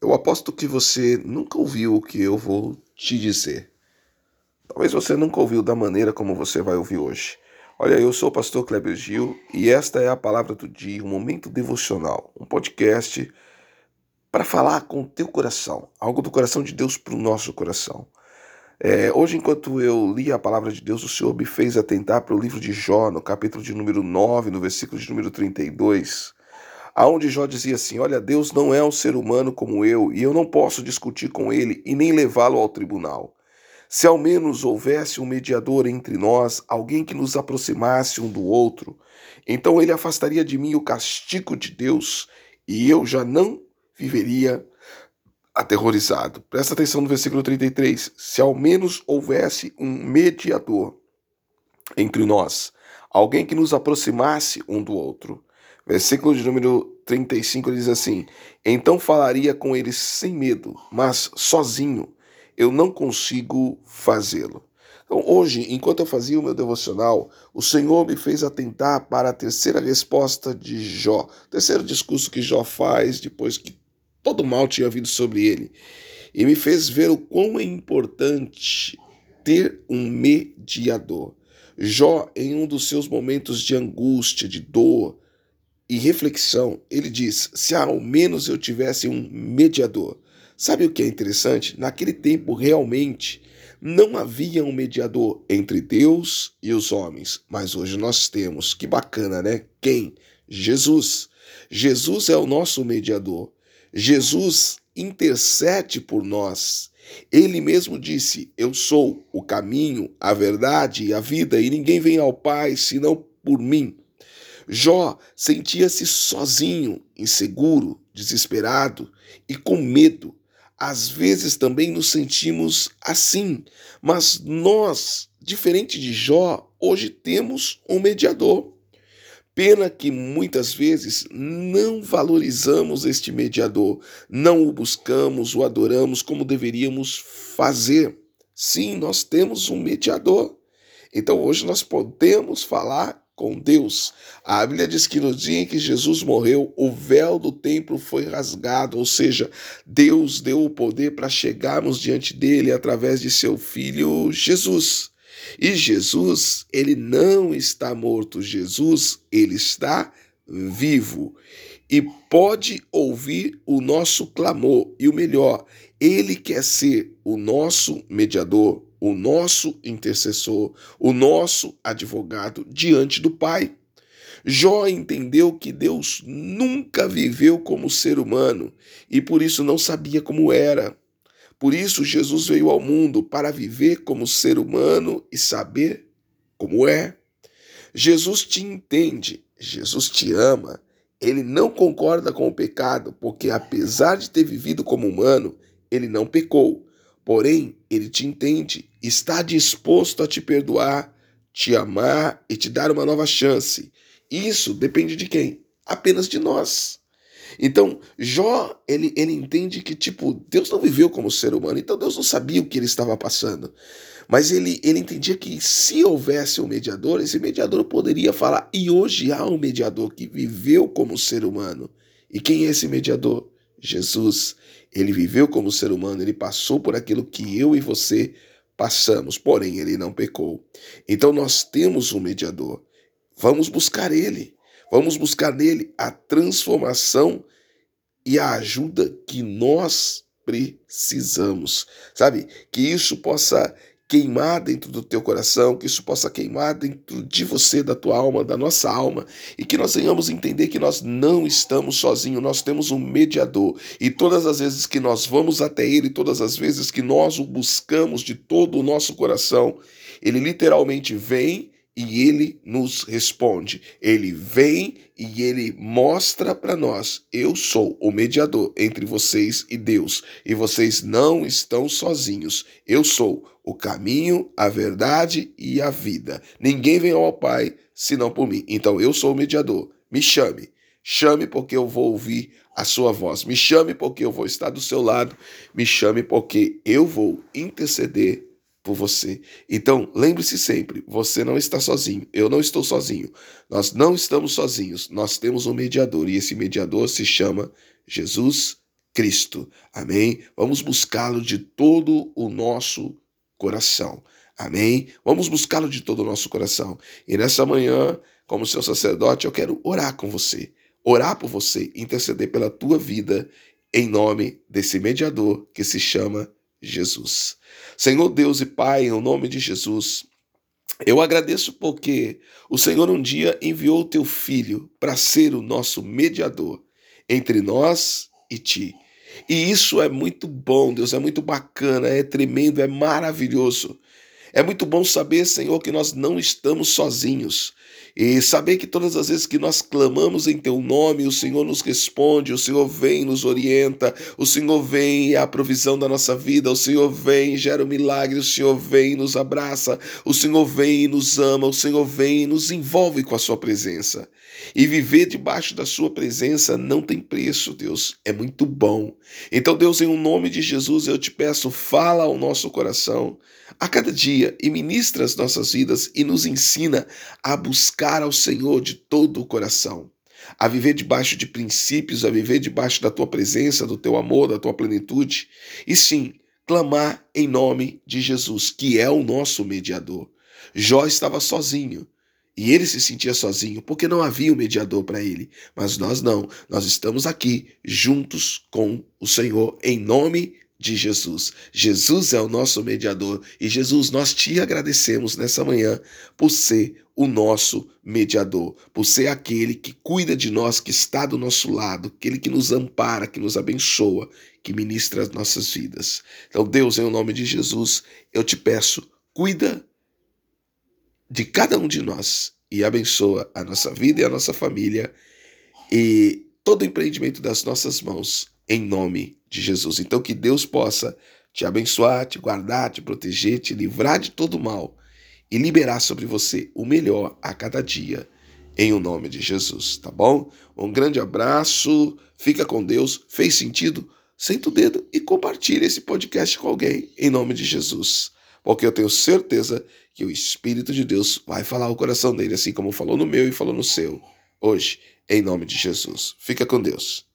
Eu aposto que você nunca ouviu o que eu vou te dizer. Talvez você nunca ouviu da maneira como você vai ouvir hoje. Olha, eu sou o pastor Kleber Gil e esta é a palavra do dia, um momento devocional, um podcast para falar com o teu coração, algo do coração de Deus para o nosso coração. É, hoje, enquanto eu li a palavra de Deus, o Senhor me fez atentar para o livro de Jó, no capítulo de número 9, no versículo de número 32 aonde Jó dizia assim: Olha, Deus não é um ser humano como eu, e eu não posso discutir com ele e nem levá-lo ao tribunal. Se ao menos houvesse um mediador entre nós, alguém que nos aproximasse um do outro, então ele afastaria de mim o castigo de Deus e eu já não viveria aterrorizado. Presta atenção no versículo 33. Se ao menos houvesse um mediador entre nós, alguém que nos aproximasse um do outro, Versículo de número 35 diz assim: Então falaria com eles sem medo, mas sozinho eu não consigo fazê-lo. Então, hoje, enquanto eu fazia o meu devocional, o Senhor me fez atentar para a terceira resposta de Jó, terceiro discurso que Jó faz depois que todo mal tinha vindo sobre ele, e me fez ver o quão é importante ter um mediador. Jó, em um dos seus momentos de angústia, de dor, e reflexão, ele diz: se ao menos eu tivesse um mediador. Sabe o que é interessante? Naquele tempo, realmente, não havia um mediador entre Deus e os homens, mas hoje nós temos. Que bacana, né? Quem? Jesus. Jesus é o nosso mediador. Jesus intercede por nós. Ele mesmo disse: Eu sou o caminho, a verdade e a vida, e ninguém vem ao Pai senão por mim. Jó sentia-se sozinho, inseguro, desesperado e com medo. Às vezes também nos sentimos assim, mas nós, diferente de Jó, hoje temos um mediador. Pena que muitas vezes não valorizamos este mediador, não o buscamos, o adoramos como deveríamos fazer. Sim, nós temos um mediador. Então hoje nós podemos falar com Deus. A Bíblia diz que no dia em que Jesus morreu, o véu do templo foi rasgado, ou seja, Deus deu o poder para chegarmos diante dele através de seu filho Jesus. E Jesus, ele não está morto, Jesus, ele está vivo e pode ouvir o nosso clamor. E o melhor, ele quer ser o nosso mediador, o nosso intercessor, o nosso advogado diante do Pai. Jó entendeu que Deus nunca viveu como ser humano e por isso não sabia como era. Por isso Jesus veio ao mundo para viver como ser humano e saber como é. Jesus te entende, Jesus te ama, ele não concorda com o pecado, porque apesar de ter vivido como humano, ele não pecou. Porém, ele te entende, está disposto a te perdoar, te amar e te dar uma nova chance. Isso depende de quem? Apenas de nós. Então, Jó, ele, ele entende que, tipo, Deus não viveu como ser humano, então Deus não sabia o que ele estava passando. Mas ele, ele entendia que se houvesse um mediador, esse mediador poderia falar. E hoje há um mediador que viveu como ser humano. E quem é esse mediador? Jesus. Ele viveu como ser humano, ele passou por aquilo que eu e você passamos, porém ele não pecou. Então nós temos um mediador. Vamos buscar ele. Vamos buscar nele a transformação e a ajuda que nós precisamos. Sabe? Que isso possa queimar dentro do teu coração, que isso possa queimar dentro de você, da tua alma, da nossa alma, e que nós venhamos entender que nós não estamos sozinhos, nós temos um mediador, e todas as vezes que nós vamos até ele, todas as vezes que nós o buscamos de todo o nosso coração, ele literalmente vem e ele nos responde. Ele vem e ele mostra para nós: eu sou o mediador entre vocês e Deus, e vocês não estão sozinhos. Eu sou o caminho, a verdade e a vida. Ninguém vem ao Pai senão por mim. Então eu sou o mediador. Me chame. Chame porque eu vou ouvir a sua voz. Me chame porque eu vou estar do seu lado. Me chame porque eu vou interceder por você. Então, lembre-se sempre, você não está sozinho, eu não estou sozinho. Nós não estamos sozinhos, nós temos um mediador e esse mediador se chama Jesus Cristo. Amém? Vamos buscá-lo de todo o nosso coração. Amém? Vamos buscá-lo de todo o nosso coração. E nessa manhã, como seu sacerdote, eu quero orar com você, orar por você, interceder pela tua vida, em nome desse mediador que se chama Jesus. Senhor Deus e Pai, em nome de Jesus, eu agradeço porque o Senhor um dia enviou o teu filho para ser o nosso mediador entre nós e ti. E isso é muito bom, Deus, é muito bacana, é tremendo, é maravilhoso. É muito bom saber, Senhor, que nós não estamos sozinhos. E saber que todas as vezes que nós clamamos em Teu nome, o Senhor nos responde, o Senhor vem, nos orienta, o Senhor vem e é a provisão da nossa vida, o Senhor vem e gera o um milagre, o Senhor vem e nos abraça, o Senhor vem e nos ama, o Senhor vem e nos envolve com a Sua presença. E viver debaixo da Sua presença não tem preço, Deus, é muito bom. Então, Deus, em o nome de Jesus, eu te peço, fala ao nosso coração a cada dia e ministra as nossas vidas e nos ensina a buscar ao Senhor de todo o coração, a viver debaixo de princípios, a viver debaixo da tua presença, do teu amor, da tua plenitude, e sim, clamar em nome de Jesus, que é o nosso mediador. Jó estava sozinho. E ele se sentia sozinho porque não havia um mediador para ele. Mas nós não. Nós estamos aqui juntos com o Senhor em nome de Jesus. Jesus é o nosso mediador e Jesus, nós te agradecemos nessa manhã por ser o nosso mediador, por ser aquele que cuida de nós, que está do nosso lado, aquele que nos ampara, que nos abençoa, que ministra as nossas vidas. Então, Deus, em nome de Jesus, eu te peço, cuida de cada um de nós e abençoa a nossa vida e a nossa família e todo empreendimento das nossas mãos, em nome de Jesus. Então, que Deus possa te abençoar, te guardar, te proteger, te livrar de todo mal e liberar sobre você o melhor a cada dia, em o nome de Jesus, tá bom? Um grande abraço, fica com Deus. Fez sentido? Senta o dedo e compartilhe esse podcast com alguém, em nome de Jesus. Porque eu tenho certeza que o Espírito de Deus vai falar o coração dele, assim como falou no meu e falou no seu, hoje, em nome de Jesus. Fica com Deus.